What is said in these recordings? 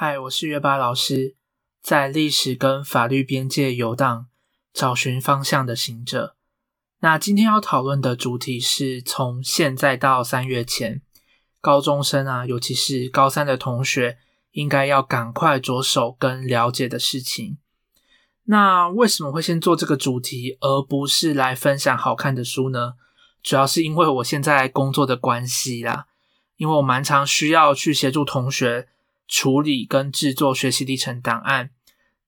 嗨，我是约巴老师，在历史跟法律边界游荡，找寻方向的行者。那今天要讨论的主题是从现在到三月前，高中生啊，尤其是高三的同学，应该要赶快着手跟了解的事情。那为什么会先做这个主题，而不是来分享好看的书呢？主要是因为我现在工作的关系啦，因为我蛮常需要去协助同学。处理跟制作学习历程档案。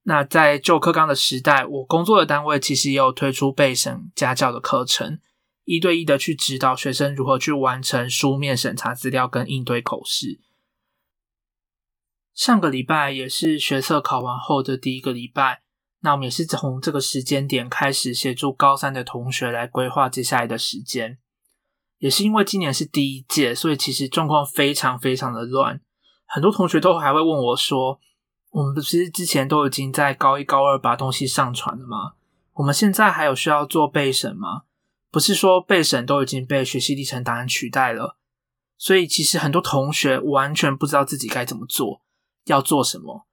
那在旧课纲的时代，我工作的单位其实也有推出备审家教的课程，一对一的去指导学生如何去完成书面审查资料跟应对口试。上个礼拜也是学测考完后的第一个礼拜，那我们也是从这个时间点开始协助高三的同学来规划接下来的时间。也是因为今年是第一届，所以其实状况非常非常的乱。很多同学都还会问我说：“我们不是之前都已经在高一、高二把东西上传了吗？我们现在还有需要做备审吗？不是说备审都已经被学习历程档案取代了？所以其实很多同学完全不知道自己该怎么做，要做什么，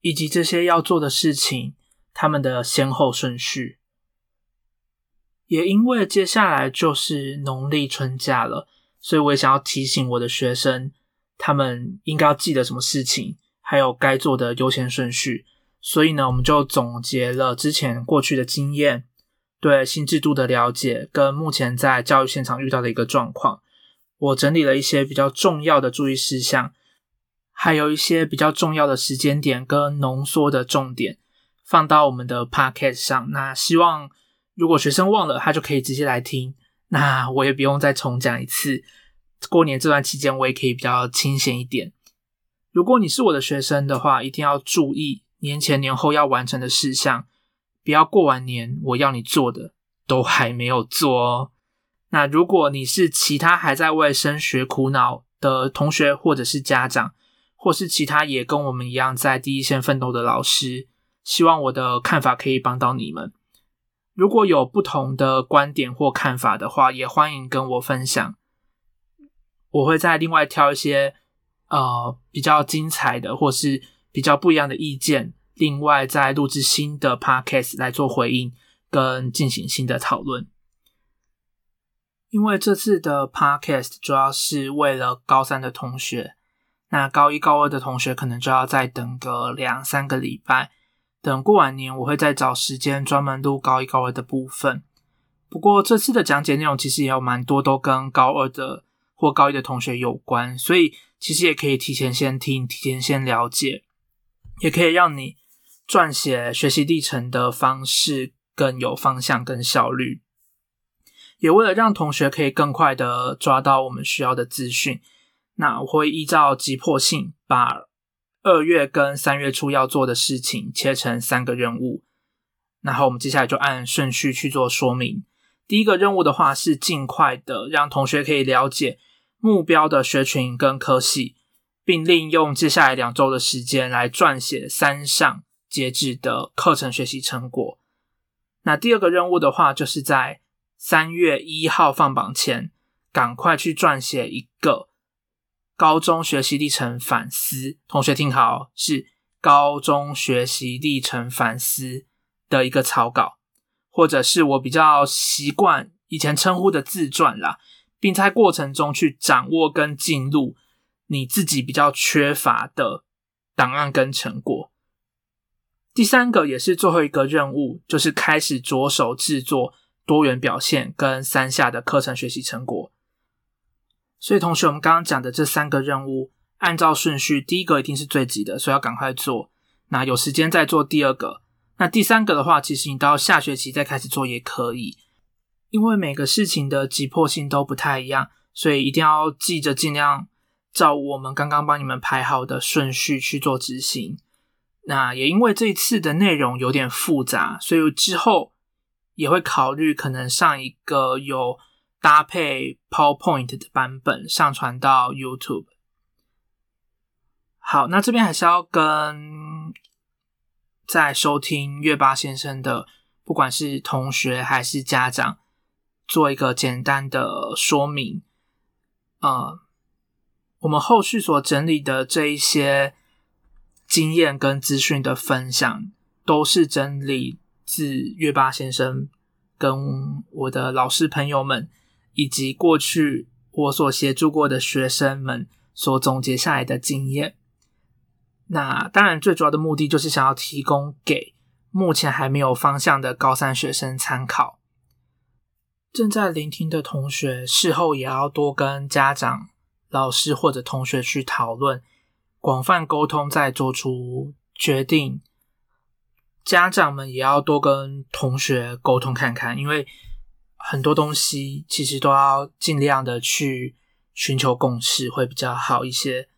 以及这些要做的事情他们的先后顺序。也因为接下来就是农历春假了，所以我也想要提醒我的学生。”他们应该要记得什么事情，还有该做的优先顺序。所以呢，我们就总结了之前过去的经验，对新制度的了解，跟目前在教育现场遇到的一个状况。我整理了一些比较重要的注意事项，还有一些比较重要的时间点跟浓缩的重点，放到我们的 podcast 上。那希望如果学生忘了，他就可以直接来听，那我也不用再重讲一次。过年这段期间，我也可以比较清闲一点。如果你是我的学生的话，一定要注意年前年后要完成的事项，不要过完年我要你做的都还没有做哦。那如果你是其他还在为升学苦恼的同学，或者是家长，或是其他也跟我们一样在第一线奋斗的老师，希望我的看法可以帮到你们。如果有不同的观点或看法的话，也欢迎跟我分享。我会再另外挑一些呃比较精彩的，或是比较不一样的意见，另外再录制新的 podcast 来做回应跟进行新的讨论。因为这次的 podcast 主要是为了高三的同学，那高一高二的同学可能就要再等个两三个礼拜，等过完年我会再找时间专门录高一高二的部分。不过这次的讲解内容其实也有蛮多都跟高二的。或高一的同学有关，所以其实也可以提前先听，提前先了解，也可以让你撰写学习历程的方式更有方向、跟效率。也为了让同学可以更快的抓到我们需要的资讯，那我会依照急迫性，把二月跟三月初要做的事情切成三个任务，然后我们接下来就按顺序去做说明。第一个任务的话是尽快的让同学可以了解。目标的学群跟科系，并利用接下来两周的时间来撰写三项截止的课程学习成果。那第二个任务的话，就是在三月一号放榜前，赶快去撰写一个高中学习历程反思。同学听好，是高中学习历程反思的一个草稿，或者是我比较习惯以前称呼的自传啦。并在过程中去掌握跟进入你自己比较缺乏的档案跟成果。第三个也是最后一个任务，就是开始着手制作多元表现跟三下的课程学习成果。所以，同学，我们刚刚讲的这三个任务，按照顺序，第一个一定是最急的，所以要赶快做。那有时间再做第二个。那第三个的话，其实你到下学期再开始做也可以。因为每个事情的急迫性都不太一样，所以一定要记着，尽量照我们刚刚帮你们排好的顺序去做执行。那也因为这一次的内容有点复杂，所以之后也会考虑可能上一个有搭配 PowerPoint 的版本上传到 YouTube。好，那这边还是要跟在收听月八先生的，不管是同学还是家长。做一个简单的说明，呃，我们后续所整理的这一些经验跟资讯的分享，都是整理自月巴先生跟我的老师朋友们，以及过去我所协助过的学生们所总结下来的经验。那当然，最主要的目的就是想要提供给目前还没有方向的高三学生参考。正在聆听的同学，事后也要多跟家长、老师或者同学去讨论，广泛沟通，再做出决定。家长们也要多跟同学沟通看看，因为很多东西其实都要尽量的去寻求共识，会比较好一些。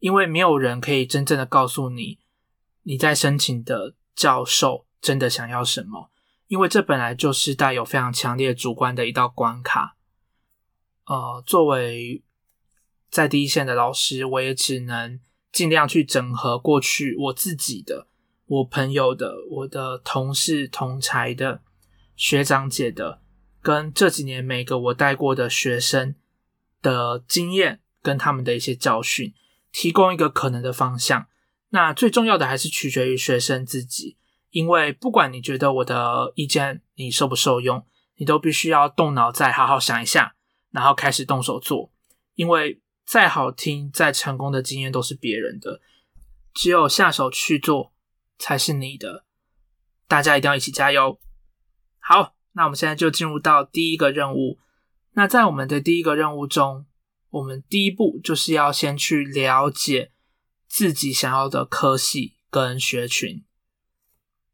因为没有人可以真正的告诉你，你在申请的教授真的想要什么，因为这本来就是带有非常强烈主观的一道关卡。呃，作为在第一线的老师，我也只能尽量去整合过去我自己的、我朋友的、我的同事同才的、学长姐的，跟这几年每个我带过的学生的经验，跟他们的一些教训。提供一个可能的方向，那最重要的还是取决于学生自己，因为不管你觉得我的意见你受不受用，你都必须要动脑再好好想一下，然后开始动手做。因为再好听、再成功的经验都是别人的，只有下手去做才是你的。大家一定要一起加油！好，那我们现在就进入到第一个任务。那在我们的第一个任务中。我们第一步就是要先去了解自己想要的科系跟学群。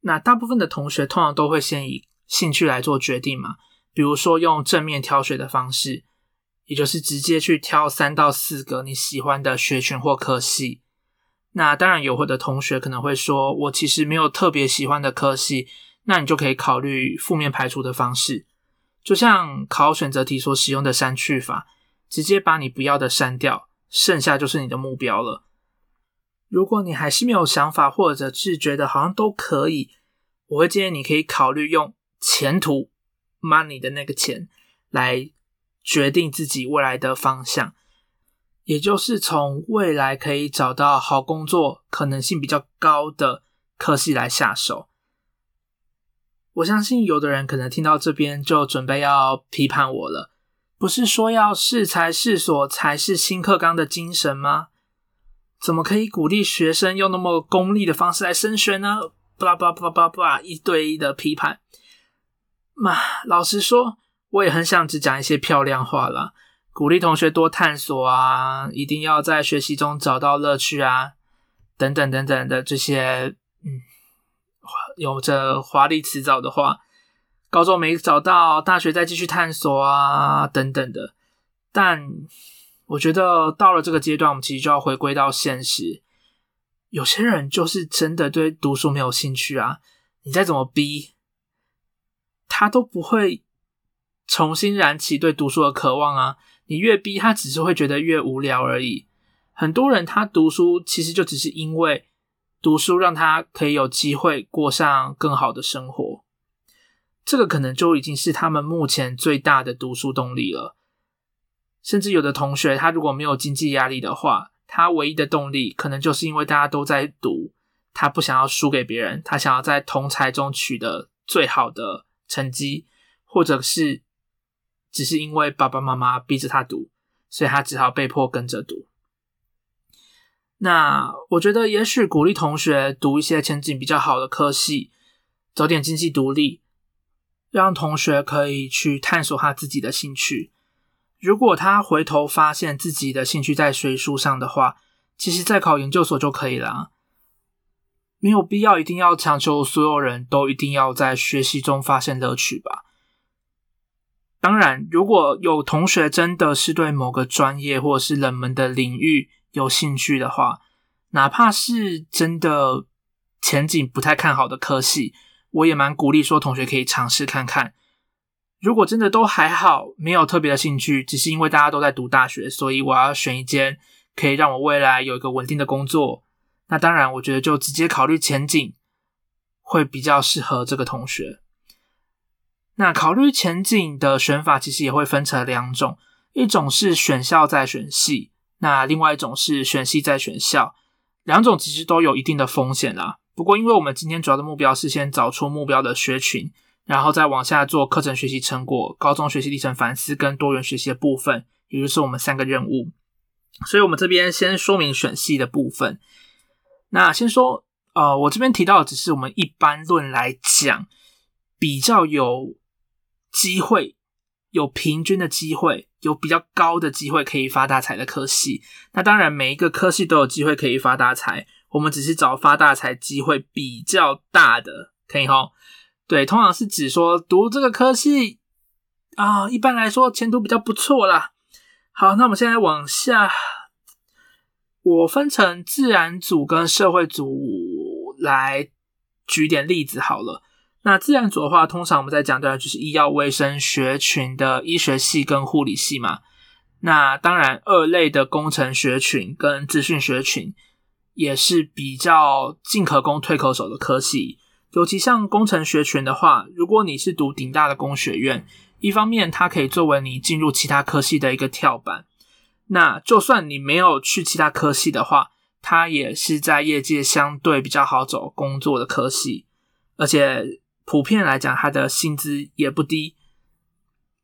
那大部分的同学通常都会先以兴趣来做决定嘛，比如说用正面挑选的方式，也就是直接去挑三到四个你喜欢的学群或科系。那当然有会的同学可能会说，我其实没有特别喜欢的科系，那你就可以考虑负面排除的方式，就像考选择题所使用的删去法。直接把你不要的删掉，剩下就是你的目标了。如果你还是没有想法，或者是觉得好像都可以，我会建议你可以考虑用前途 （money） 的那个钱来决定自己未来的方向，也就是从未来可以找到好工作可能性比较高的科系来下手。我相信有的人可能听到这边就准备要批判我了。不是说要适才适所才是新课纲的精神吗？怎么可以鼓励学生用那么功利的方式来升学呢？巴拉巴拉巴拉一对一的批判。嘛，老实说，我也很想只讲一些漂亮话啦，鼓励同学多探索啊，一定要在学习中找到乐趣啊，等等等等的这些，嗯，有着华丽辞藻的话。高中没找到，大学再继续探索啊，等等的。但我觉得到了这个阶段，我们其实就要回归到现实。有些人就是真的对读书没有兴趣啊，你再怎么逼，他都不会重新燃起对读书的渴望啊。你越逼他，只是会觉得越无聊而已。很多人他读书，其实就只是因为读书让他可以有机会过上更好的生活。这个可能就已经是他们目前最大的读书动力了。甚至有的同学，他如果没有经济压力的话，他唯一的动力可能就是因为大家都在读，他不想要输给别人，他想要在同才中取得最好的成绩，或者是只是因为爸爸妈妈逼着他读，所以他只好被迫跟着读。那我觉得，也许鼓励同学读一些前景比较好的科系，早点经济独立。让同学可以去探索他自己的兴趣。如果他回头发现自己的兴趣在学术上的话，其实再考研究所就可以了，没有必要一定要强求所有人都一定要在学习中发现乐趣吧。当然，如果有同学真的是对某个专业或者是冷门的领域有兴趣的话，哪怕是真的前景不太看好的科系。我也蛮鼓励说，同学可以尝试看看。如果真的都还好，没有特别的兴趣，只是因为大家都在读大学，所以我要选一间可以让我未来有一个稳定的工作。那当然，我觉得就直接考虑前景会比较适合这个同学。那考虑前景的选法，其实也会分成两种：一种是选校再选系，那另外一种是选系再选校。两种其实都有一定的风险啦。不过，因为我们今天主要的目标是先找出目标的学群，然后再往下做课程学习成果、高中学习历程反思跟多元学习的部分，也就是我们三个任务。所以，我们这边先说明选系的部分。那先说，呃，我这边提到的只是我们一般论来讲，比较有机会、有平均的机会、有比较高的机会可以发大财的科系。那当然，每一个科系都有机会可以发大财。我们只是找发大财机会比较大的，可以哈？对，通常是指说读这个科系啊，一般来说前途比较不错啦。好，那我们现在往下，我分成自然组跟社会组来举点例子好了。那自然组的话，通常我们在讲的就是医药卫生学群的医学系跟护理系嘛。那当然，二类的工程学群跟资讯学群。也是比较进可攻退可守的科系，尤其像工程学群的话，如果你是读顶大的工学院，一方面它可以作为你进入其他科系的一个跳板，那就算你没有去其他科系的话，它也是在业界相对比较好找工作的科系，而且普遍来讲，它的薪资也不低。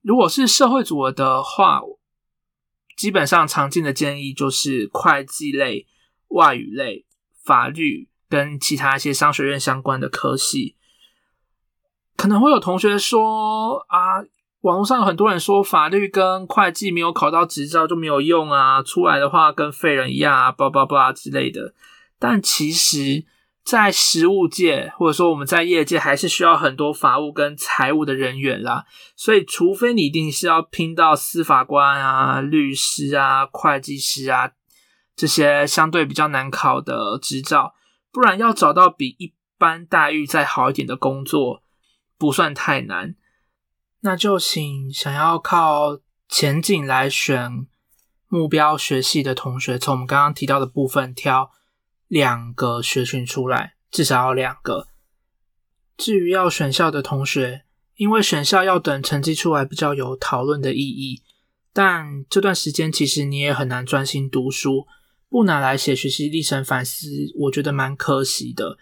如果是社会组的话，基本上常见的建议就是会计类。外语类、法律跟其他一些商学院相关的科系，可能会有同学说啊，网络上有很多人说法律跟会计没有考到执照就没有用啊，出来的话跟废人一样啊，叭叭叭之类的。但其实，在实务界或者说我们在业界，还是需要很多法务跟财务的人员啦。所以，除非你一定是要拼到司法官啊、律师啊、会计师啊。这些相对比较难考的执照，不然要找到比一般待遇再好一点的工作，不算太难。那就请想要靠前景来选目标学系的同学，从我们刚刚提到的部分挑两个学群出来，至少要两个。至于要选校的同学，因为选校要等成绩出来比较有讨论的意义，但这段时间其实你也很难专心读书。不拿来写学习历程反思，我觉得蛮可惜的，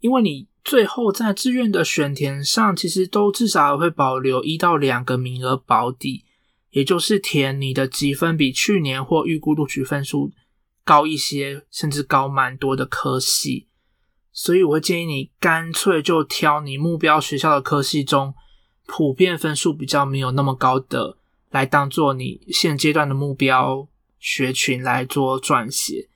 因为你最后在志愿的选填上，其实都至少会保留一到两个名额保底，也就是填你的积分比去年或预估录取分数高一些，甚至高蛮多的科系，所以我会建议你干脆就挑你目标学校的科系中普遍分数比较没有那么高的，来当做你现阶段的目标。学群来做撰写，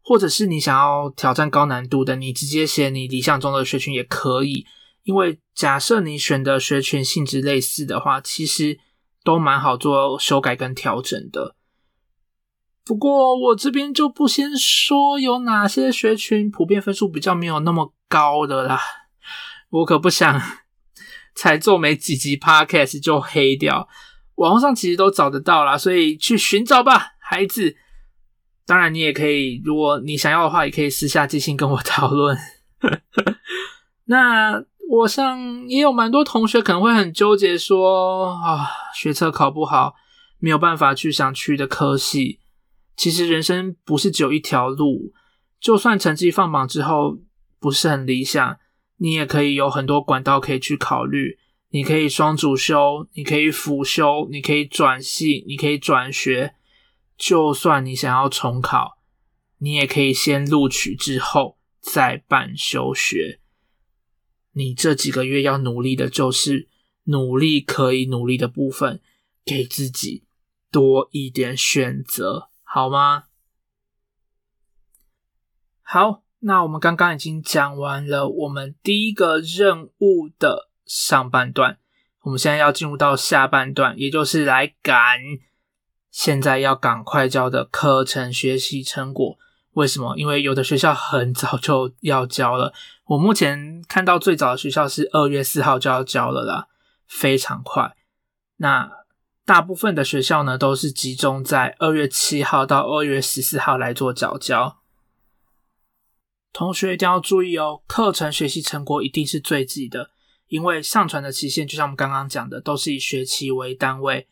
或者是你想要挑战高难度的，你直接写你理想中的学群也可以。因为假设你选的学群性质类似的话，其实都蛮好做修改跟调整的。不过我这边就不先说有哪些学群普遍分数比较没有那么高的啦，我可不想 才做没几集 podcast 就黑掉。网络上其实都找得到啦，所以去寻找吧，孩子。当然，你也可以，如果你想要的话，也可以私下寄信跟我讨论。那我想也有蛮多同学可能会很纠结，说啊，学测考不好，没有办法去想去的科系。其实人生不是只有一条路，就算成绩放榜之后不是很理想，你也可以有很多管道可以去考虑。你可以双主修，你可以辅修，你可以转系，你可以转学。就算你想要重考，你也可以先录取之后再办休学。你这几个月要努力的就是努力可以努力的部分，给自己多一点选择，好吗？好，那我们刚刚已经讲完了我们第一个任务的。上半段，我们现在要进入到下半段，也就是来赶现在要赶快交的课程学习成果。为什么？因为有的学校很早就要交了。我目前看到最早的学校是二月四号就要交了啦，非常快。那大部分的学校呢，都是集中在二月七号到二月十四号来做早交。同学一定要注意哦，课程学习成果一定是最急的。因为上传的期限，就像我们刚刚讲的，都是以学期为单位，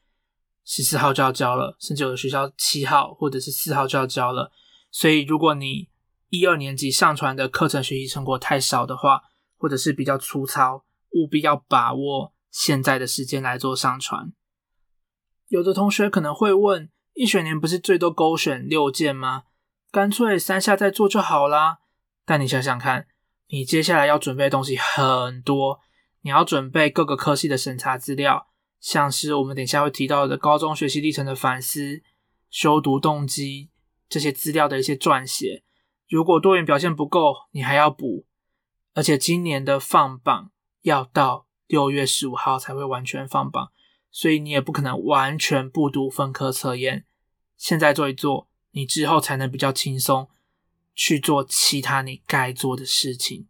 十四号就要交了，甚至有的学校七号或者是四号就要交了。所以如果你一二年级上传的课程学习成果太少的话，或者是比较粗糙，务必要把握现在的时间来做上传。有的同学可能会问：一学年不是最多勾选六件吗？干脆三下再做就好啦。但你想想看，你接下来要准备的东西很多，你要准备各个科系的审查资料，像是我们等下会提到的高中学习历程的反思、修读动机这些资料的一些撰写。如果多元表现不够，你还要补。而且今年的放榜要到六月十五号才会完全放榜。所以你也不可能完全不读分科测验，现在做一做，你之后才能比较轻松去做其他你该做的事情。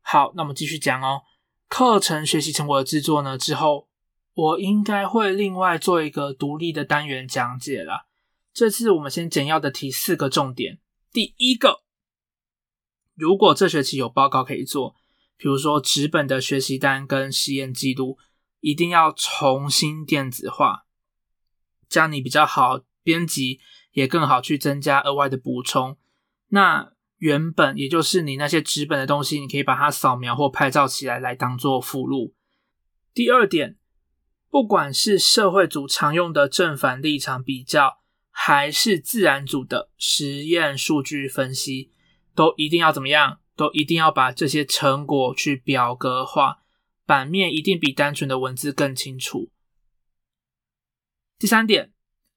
好，那我们继续讲哦。课程学习成果的制作呢，之后我应该会另外做一个独立的单元讲解啦。这次我们先简要的提四个重点。第一个，如果这学期有报告可以做，比如说纸本的学习单跟实验记录。一定要重新电子化，这样你比较好编辑，也更好去增加额外的补充。那原本也就是你那些纸本的东西，你可以把它扫描或拍照起来，来当做附录。第二点，不管是社会组常用的正反立场比较，还是自然组的实验数据分析，都一定要怎么样？都一定要把这些成果去表格化。版面一定比单纯的文字更清楚。第三点，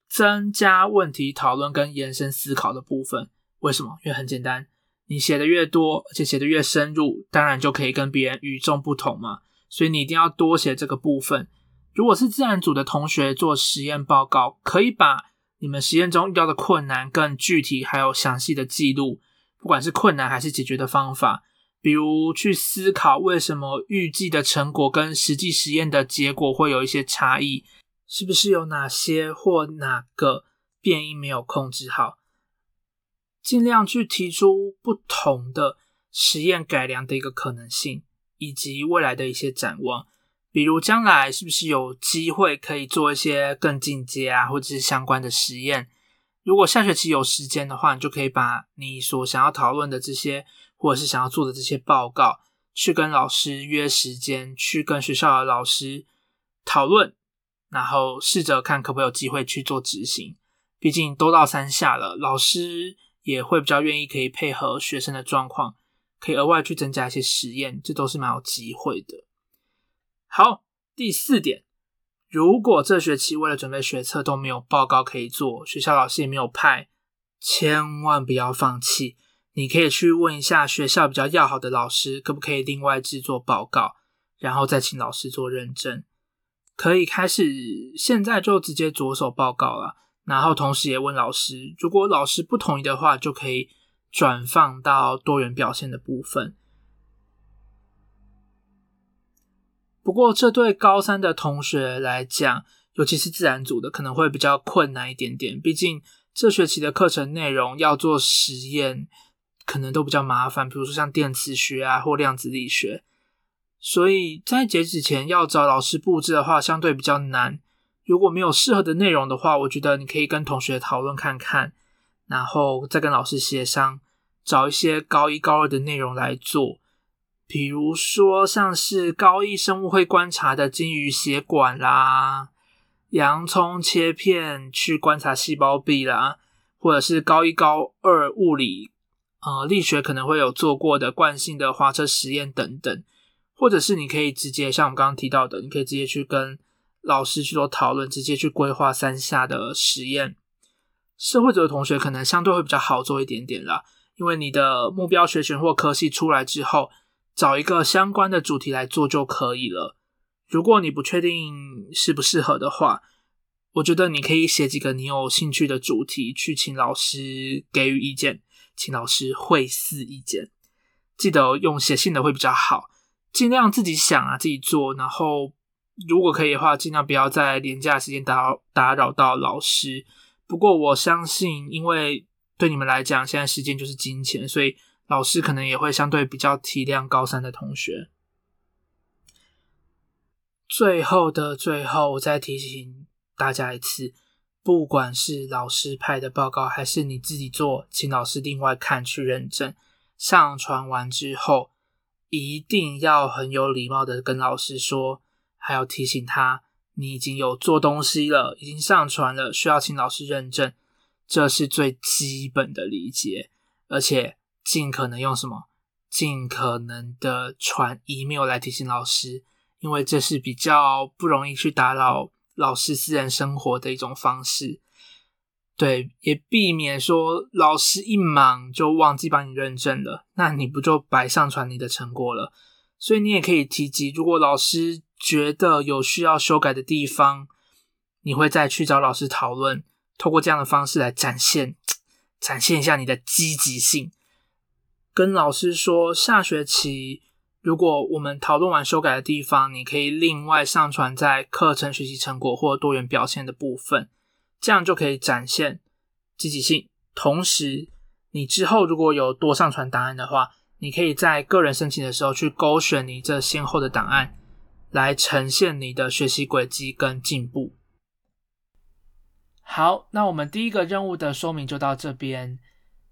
增加问题讨论跟延伸思考的部分。为什么？因为很简单，你写的越多，而且写的越深入，当然就可以跟别人与众不同嘛。所以你一定要多写这个部分。如果是自然组的同学做实验报告，可以把你们实验中遇到的困难更具体，还有详细的记录，不管是困难还是解决的方法。比如去思考为什么预计的成果跟实际实验的结果会有一些差异，是不是有哪些或哪个变因没有控制好？尽量去提出不同的实验改良的一个可能性，以及未来的一些展望。比如将来是不是有机会可以做一些更进阶啊，或者是相关的实验？如果下学期有时间的话，你就可以把你所想要讨论的这些。或者是想要做的这些报告，去跟老师约时间，去跟学校的老师讨论，然后试着看可不可以有机会去做执行。毕竟都到三下了，老师也会比较愿意可以配合学生的状况，可以额外去增加一些实验，这都是蛮有机会的。好，第四点，如果这学期为了准备学测都没有报告可以做，学校老师也没有派，千万不要放弃。你可以去问一下学校比较要好的老师，可不可以另外制作报告，然后再请老师做认证。可以开始现在就直接着手报告了，然后同时也问老师，如果老师不同意的话，就可以转放到多元表现的部分。不过这对高三的同学来讲，尤其是自然组的，可能会比较困难一点点。毕竟这学期的课程内容要做实验。可能都比较麻烦，比如说像电磁学啊或量子力学，所以在截止前要找老师布置的话，相对比较难。如果没有适合的内容的话，我觉得你可以跟同学讨论看看，然后再跟老师协商，找一些高一高二的内容来做。比如说像是高一生物会观察的金鱼血管啦，洋葱切片去观察细胞壁啦，或者是高一高二物理。呃，力学可能会有做过的惯性的滑车实验等等，或者是你可以直接像我们刚刚提到的，你可以直接去跟老师去做讨论，直接去规划三下的实验。社会组的同学可能相对会比较好做一点点啦，因为你的目标学群或科系出来之后，找一个相关的主题来做就可以了。如果你不确定适不适合的话，我觉得你可以写几个你有兴趣的主题去请老师给予意见。请老师会思意见，记得用写信的会比较好，尽量自己想啊，自己做。然后如果可以的话，尽量不要在廉价时间打扰打扰到老师。不过我相信，因为对你们来讲，现在时间就是金钱，所以老师可能也会相对比较体谅高三的同学。最后的最后，我再提醒大家一次。不管是老师派的报告，还是你自己做，请老师另外看去认证。上传完之后，一定要很有礼貌的跟老师说，还要提醒他，你已经有做东西了，已经上传了，需要请老师认证。这是最基本的理解，而且尽可能用什么？尽可能的传 email 来提醒老师，因为这是比较不容易去打扰。老师私人生活的一种方式，对，也避免说老师一忙就忘记帮你认证了，那你不就白上传你的成果了？所以你也可以提及，如果老师觉得有需要修改的地方，你会再去找老师讨论，透过这样的方式来展现，展现一下你的积极性，跟老师说下学期。如果我们讨论完修改的地方，你可以另外上传在课程学习成果或多元表现的部分，这样就可以展现积极性。同时，你之后如果有多上传档案的话，你可以在个人申请的时候去勾选你这先后的档案，来呈现你的学习轨迹跟进步。好，那我们第一个任务的说明就到这边。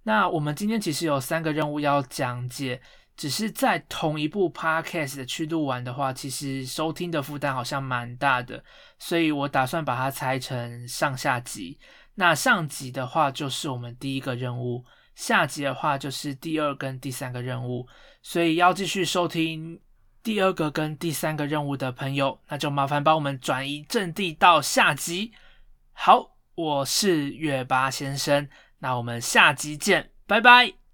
那我们今天其实有三个任务要讲解。只是在同一部 podcast 去录完的话，其实收听的负担好像蛮大的，所以我打算把它拆成上下集。那上集的话就是我们第一个任务，下集的话就是第二跟第三个任务。所以要继续收听第二个跟第三个任务的朋友，那就麻烦帮我们转移阵地到下集。好，我是月八先生，那我们下集见，拜拜。